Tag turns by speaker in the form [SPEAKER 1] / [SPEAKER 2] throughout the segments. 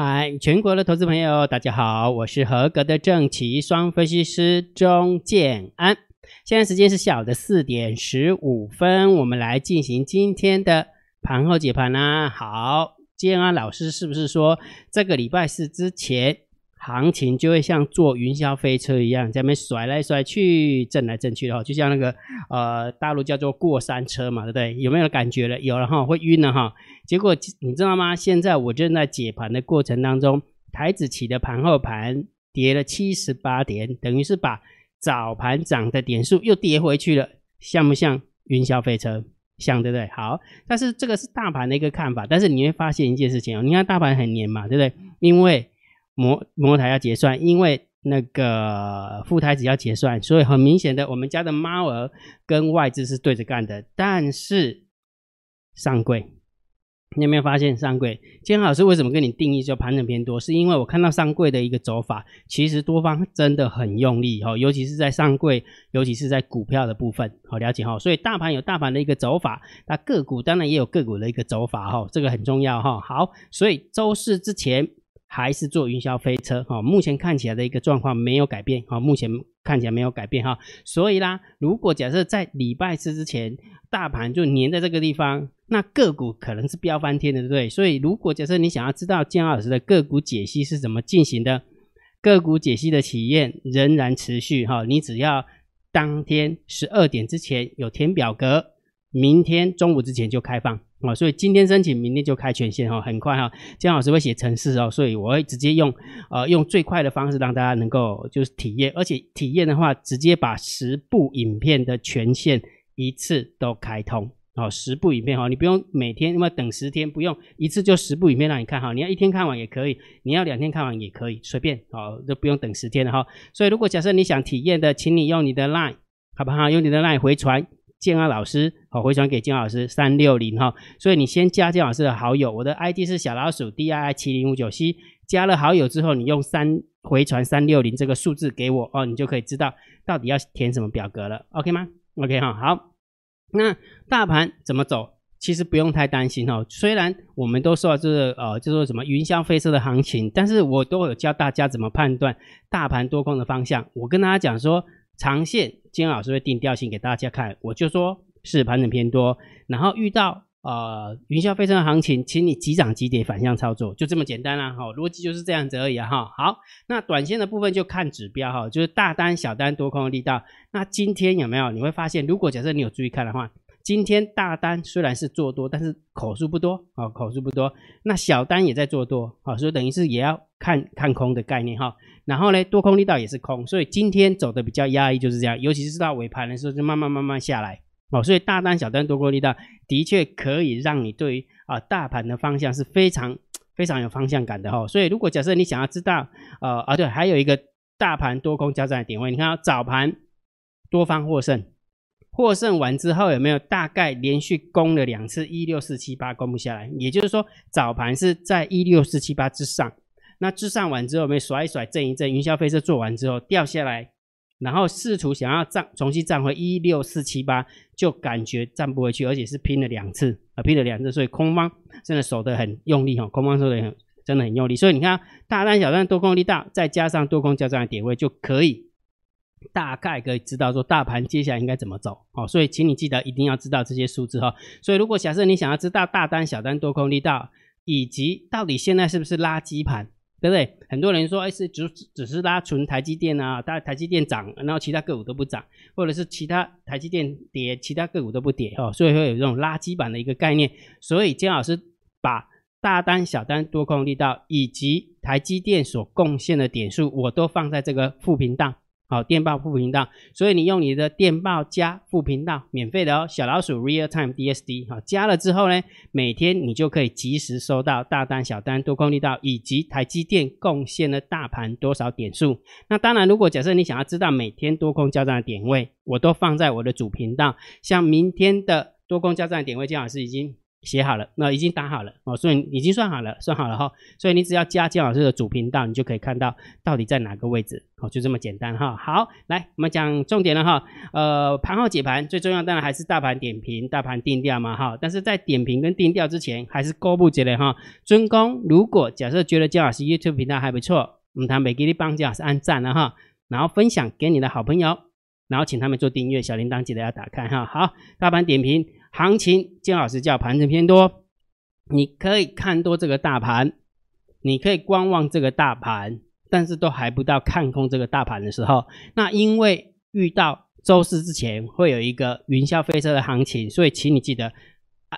[SPEAKER 1] 嗨，全国的投资朋友，大家好，我是合格的正奇双分析师钟建安。现在时间是下午的四点十五分，我们来进行今天的盘后解盘啦。好，建安老师是不是说这个礼拜四之前？行情就会像坐云霄飞车一样，在那边甩来甩去、震来震去的哈，就像那个呃大陆叫做过山车嘛，对不对？有没有感觉了？有了哈，会晕了哈。结果你知道吗？现在我正在解盘的过程当中，台子起的盘后盘跌了七十八点，等于是把早盘涨的点数又跌回去了，像不像云霄飞车？像对不对？好，但是这个是大盘的一个看法，但是你会发现一件事情哦，你看大盘很黏嘛，对不对？因为摩摩台要结算，因为那个副台子要结算，所以很明显的，我们家的猫儿跟外资是对着干的。但是上柜，你有没有发现上柜？今天老师为什么跟你定义就盘整偏多？是因为我看到上柜的一个走法，其实多方真的很用力哈，尤其是在上柜，尤其是在股票的部分，好了解哈。所以大盘有大盘的一个走法，那个股当然也有个股的一个走法哈，这个很重要哈。好，所以周四之前。还是做云霄飞车哈，目前看起来的一个状况没有改变哈，目前看起来没有改变哈，所以啦，如果假设在礼拜四之前大盘就粘在这个地方，那个股可能是飙翻天的，对不对？所以如果假设你想要知道姜老师的个股解析是怎么进行的，个股解析的体验仍然持续哈，你只要当天十二点之前有填表格，明天中午之前就开放。哦，所以今天申请，明天就开权限哈，很快哈。姜老师会写程式哦，所以我会直接用呃用最快的方式让大家能够就是体验，而且体验的话，直接把十部影片的权限一次都开通哦，十部影片哈，你不用每天那么等十天，不用一次就十部影片让你看哈，你要一天看完也可以，你要两天看完也可以，随便哦，都不用等十天的哈。所以如果假设你想体验的，请你用你的 Line 好不好？用你的 Line 回传。建安老师，好，回传给建安老师三六零哈，所以你先加建安老师的好友，我的 ID 是小老鼠 D I I 七零五九 C，加了好友之后，你用三回传三六零这个数字给我哦，你就可以知道到底要填什么表格了，OK 吗？OK 哈，好，那大盘怎么走？其实不用太担心哈，虽然我们都说这个呃，就说什么云霄飞车的行情，但是我都有教大家怎么判断大盘多空的方向，我跟大家讲说。长线，金老师会定调性给大家看，我就说是盘整偏多，然后遇到呃云霄飞车的行情，请你急涨急跌反向操作，就这么简单啦，哈，逻辑就是这样子而已啊，哈，好，那短线的部分就看指标哈，就是大单、小单、多空的力道。那今天有没有？你会发现，如果假设你有注意看的话。今天大单虽然是做多，但是口数不多啊，口数不多。那小单也在做多啊，所以等于是也要看看空的概念哈。然后呢，多空力道也是空，所以今天走的比较压抑，就是这样。尤其是到尾盘的时候，就慢慢慢慢下来哦。所以大单、小单、多空力道的确可以让你对于啊大盘的方向是非常非常有方向感的哈。所以如果假设你想要知道呃啊对，还有一个大盘多空交战的点位，你看早盘多方获胜。获胜完之后有没有大概连续攻了两次一六四七八攻不下来？也就是说早盘是在一六四七八之上，那之上完之后有没甩一甩震一震？云霄飞车做完之后掉下来，然后试图想要站重新站回一六四七八，就感觉站不回去，而且是拼了两次啊，拼了两次，所以空方真的守得很用力哈，空方守得很真的很用力，所以你看大单小单多空力大，再加上多空交战的点位就可以。大概可以知道说大盘接下来应该怎么走，哦，所以请你记得一定要知道这些数字哈。所以如果假设你想要知道大单、小单、多空力道，以及到底现在是不是垃圾盘，对不对？很多人说，哎，是只只是拉纯台积电啊，大台积电涨，然后其他个股都不涨，或者是其他台积电跌，其他个股都不跌哦，所以会有这种垃圾板的一个概念。所以姜老师把大单、小单、多空力道以及台积电所贡献的点数，我都放在这个副频道。好，电报副频道，所以你用你的电报加副频道，免费的哦。小老鼠 Real Time DSD，好，加了之后呢，每天你就可以及时收到大单、小单、多空力道以及台积电贡献的大盘多少点数。那当然，如果假设你想要知道每天多空交战的点位，我都放在我的主频道。像明天的多空交战点位，姜老师已经写好了，那已经打好了哦，所以已经算好了，算好了哈，所以你只要加姜老师的主频道，你就可以看到到底在哪个位置哦，就这么简单哈。好，来我们讲重点了哈，呃，盘后解盘最重要当然还是大盘点评、大盘定调嘛哈，但是在点评跟定调之前，还是公布起来哈。尊公，如果假设觉得姜老师 YouTube 频道还不错，我们他每给你帮姜老师按赞了哈，然后分享给你的好朋友，然后请他们做订阅，小铃铛记得要打开哈。好，大盘点评。行情，金老师叫盘子偏多，你可以看多这个大盘，你可以观望这个大盘，但是都还不到看空这个大盘的时候。那因为遇到周四之前会有一个云霄飞车的行情，所以请你记得，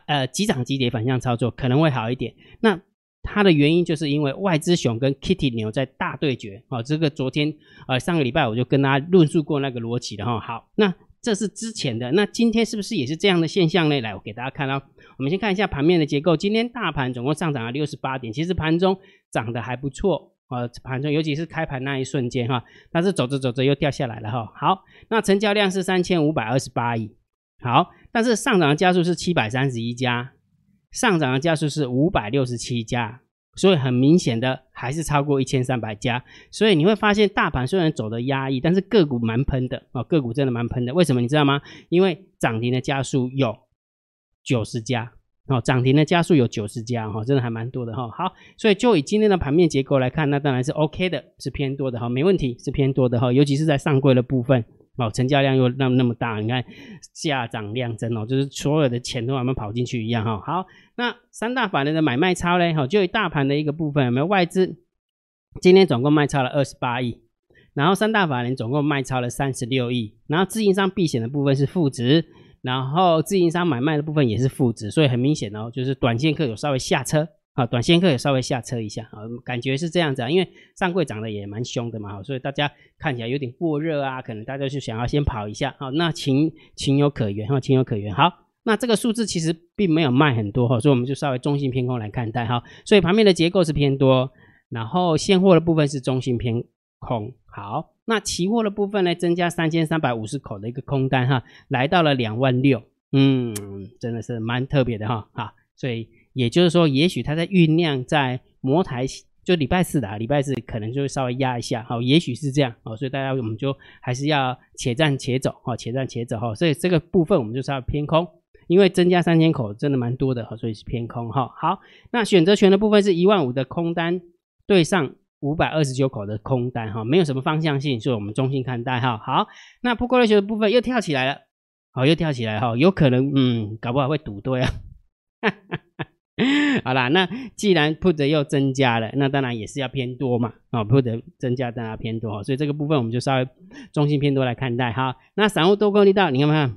[SPEAKER 1] 呃，急涨急跌反向操作可能会好一点。那它的原因就是因为外资熊跟 Kitty 牛在大对决哦，这个昨天呃上个礼拜我就跟大家论述过那个逻辑的哈。好，那。这是之前的，那今天是不是也是这样的现象呢？来，我给大家看哦。我们先看一下盘面的结构。今天大盘总共上涨了六十八点，其实盘中涨得还不错啊。盘中尤其是开盘那一瞬间哈，但是走着走着又掉下来了哈。好，那成交量是三千五百二十八亿。好，但是上涨的加速是七百三十一家，上涨的加速是五百六十七家。所以很明显的还是超过一千三百家，所以你会发现大盘虽然走的压抑，但是个股蛮喷的哦，个股真的蛮喷的。为什么你知道吗？因为涨停的家数有九十家哦，涨停的家数有九十家哈，真的还蛮多的哈。好，所以就以今天的盘面结构来看，那当然是 OK 的，是偏多的哈，没问题，是偏多的哈，尤其是在上柜的部分。哦，成交量又那那么大，你看价涨量增哦，就是所有的钱都慢慢跑进去一样哈。好，那三大法人的买卖超嘞，哈，就大盘的一个部分有没有外资？今天总共卖超了二十八亿，然后三大法人总共卖超了三十六亿，然后自营商避险的部分是负值，然后自营商买卖的部分也是负值，所以很明显哦，就是短线客有稍微下车。啊，短线客也稍微下车一下啊，感觉是这样子啊，因为上柜涨得也蛮凶的嘛，所以大家看起来有点过热啊，可能大家就想要先跑一下，好，那情情有可原哈，情有可原。好，那这个数字其实并没有卖很多哈，所以我们就稍微中性偏空来看待哈，所以盘面的结构是偏多，然后现货的部分是中性偏空。好，那期货的部分呢，增加三千三百五十口的一个空单哈，来到了两万六，嗯，真的是蛮特别的哈，好，所以。也就是说，也许它在酝酿，在模台，就礼拜四的啊，礼拜四可能就会稍微压一下，好，也许是这样，哦，所以大家我们就还是要且战且走，哈，且战且走，哈，所以这个部分我们就是要偏空，因为增加三千口真的蛮多的，哈，所以是偏空，哈，好，那选择权的部分是一万五的空单对上五百二十九口的空单，哈，没有什么方向性，所以我们中性看待，哈，好，那不过类球的部分又跳起来了，好，又跳起来，哈，有可能，嗯，搞不好会赌对啊，哈哈。好啦，那既然 put 又增加了，那当然也是要偏多嘛。啊，put 增加当然偏多哈，所以这个部分我们就稍微中心偏多来看待哈。那散户多空力道，你看没看？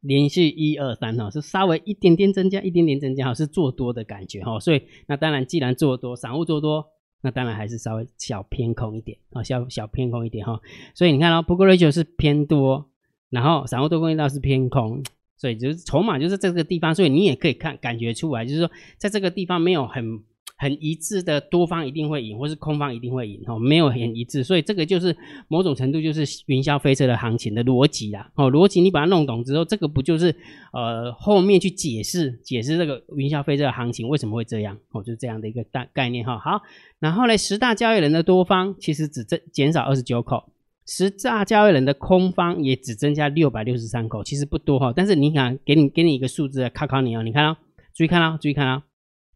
[SPEAKER 1] 连续一二三哈，是稍微一点点增加，一点点增加哈，是做多的感觉哈。所以那当然，既然做多，散户做多，那当然还是稍微小偏空一点啊，小小偏空一点哈。所以你看哦，put ratio 是偏多，然后散户多空力道是偏空。所以就是筹码就是这个地方，所以你也可以看感觉出来，就是说在这个地方没有很很一致的多方一定会赢，或是空方一定会赢哦，没有很一致，所以这个就是某种程度就是云霄飞车的行情的逻辑啦哦，逻辑你把它弄懂之后，这个不就是呃后面去解释解释这个云霄飞车的行情为什么会这样哦，就这样的一个大概念哈。好，然后呢，十大交易人的多方其实只增减少二十九口。十大交易人的空方也只增加六百六十三口，其实不多哈。但是你看，给你给你一个数字考考你哦。你看哦，注意看哦，注意看哦，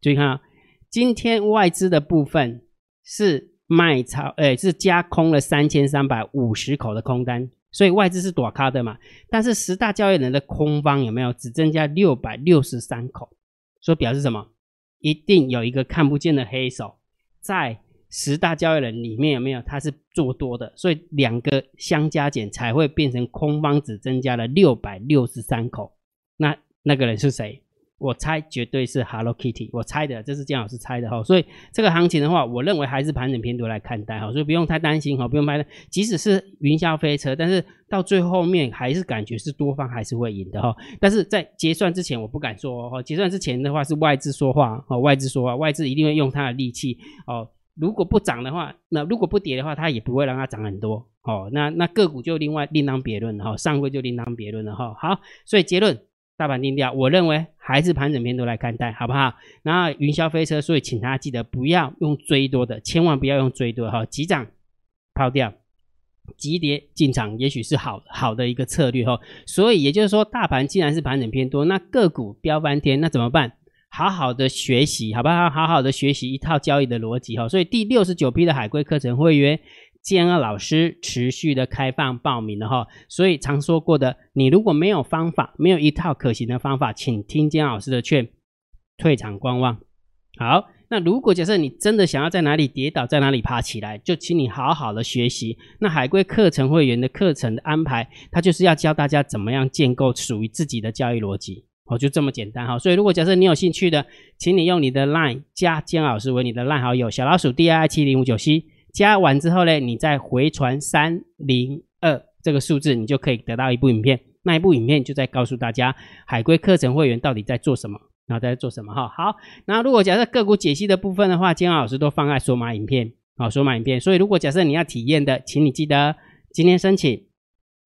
[SPEAKER 1] 注意看哦。今天外资的部分是卖超，哎，是加空了三千三百五十口的空单，所以外资是躲卡的嘛。但是十大交易人的空方有没有只增加六百六十三口？所以表示什么？一定有一个看不见的黑手在。十大交易人里面有没有他是做多的，所以两个相加减才会变成空方只增加了六百六十三口。那那个人是谁？我猜绝对是 Hello Kitty，我猜的，这是姜老师猜的哈。所以这个行情的话，我认为还是盘整偏多来看待哈，所以不用太担心哈，不用拍的。即使是云霄飞车，但是到最后面还是感觉是多方还是会赢的哈。但是在结算之前，我不敢说哈，结算之前的话是外资说话哦，外资说话，外资一定会用他的力气哦。如果不涨的话，那如果不跌的话，它也不会让它涨很多哦。那那个股就另外另当别论了哈，上柜就另当别论了哈。好，所以结论大盘定调，我认为还是盘整偏多来看待，好不好？然后云霄飞车，所以请大家记得不要用追多的，千万不要用追多哈，急涨抛掉，急跌进场，也许是好好的一个策略哈。所以也就是说，大盘既然是盘整偏多，那个股飙翻天，那怎么办？好好的学习，好不好？好好的学习一套交易的逻辑哈。所以第六十九批的海龟课程会员。建二老师持续的开放报名了哈，所以常说过的，你如果没有方法，没有一套可行的方法，请听建老师的劝，退场观望。好，那如果假设你真的想要在哪里跌倒，在哪里爬起来，就请你好好的学习。那海龟课程会员的课程的安排，它就是要教大家怎么样建构属于自己的交易逻辑，哦，就这么简单哈。所以如果假设你有兴趣的，请你用你的 LINE 加建老师为你的 LINE 好友，小老鼠 D I 七零五九 C。加完之后呢，你再回传三零二这个数字，你就可以得到一部影片。那一部影片就在告诉大家海龟课程会员到底在做什么，然后在做什么哈。好，那如果假设个股解析的部分的话，金老师都放在索马影片，好，索马影片。所以如果假设你要体验的，请你记得今天申请。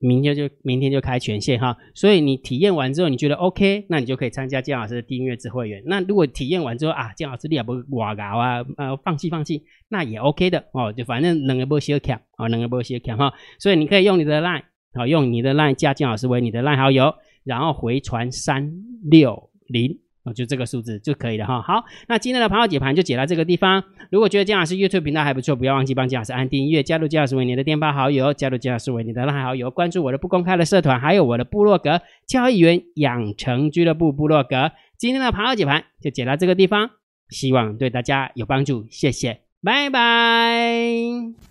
[SPEAKER 1] 明天就明天就开权限哈，所以你体验完之后你觉得 OK，那你就可以参加姜老师的订阅制会员。那如果体验完之后啊，姜老师你也不哇搞啊，呃放弃放弃，那也 OK 的哦，就反正两个波小卡啊，两个波小卡哈，所以你可以用你的 line 好，用你的 line 加姜老师为你的 line 好友，然后回传三六零。哦，就这个数字就可以了哈。好，那今天的盘后解盘就解到这个地方。如果觉得姜老师 YouTube 频道还不错，不要忘记帮姜老师按订阅，加入姜老师为你的电报好友，加入姜老师为你的拉好友，关注我的不公开的社团，还有我的部落格交易员养成俱乐部部落格。今天的盘后解盘就解到这个地方，希望对大家有帮助，谢谢，拜拜。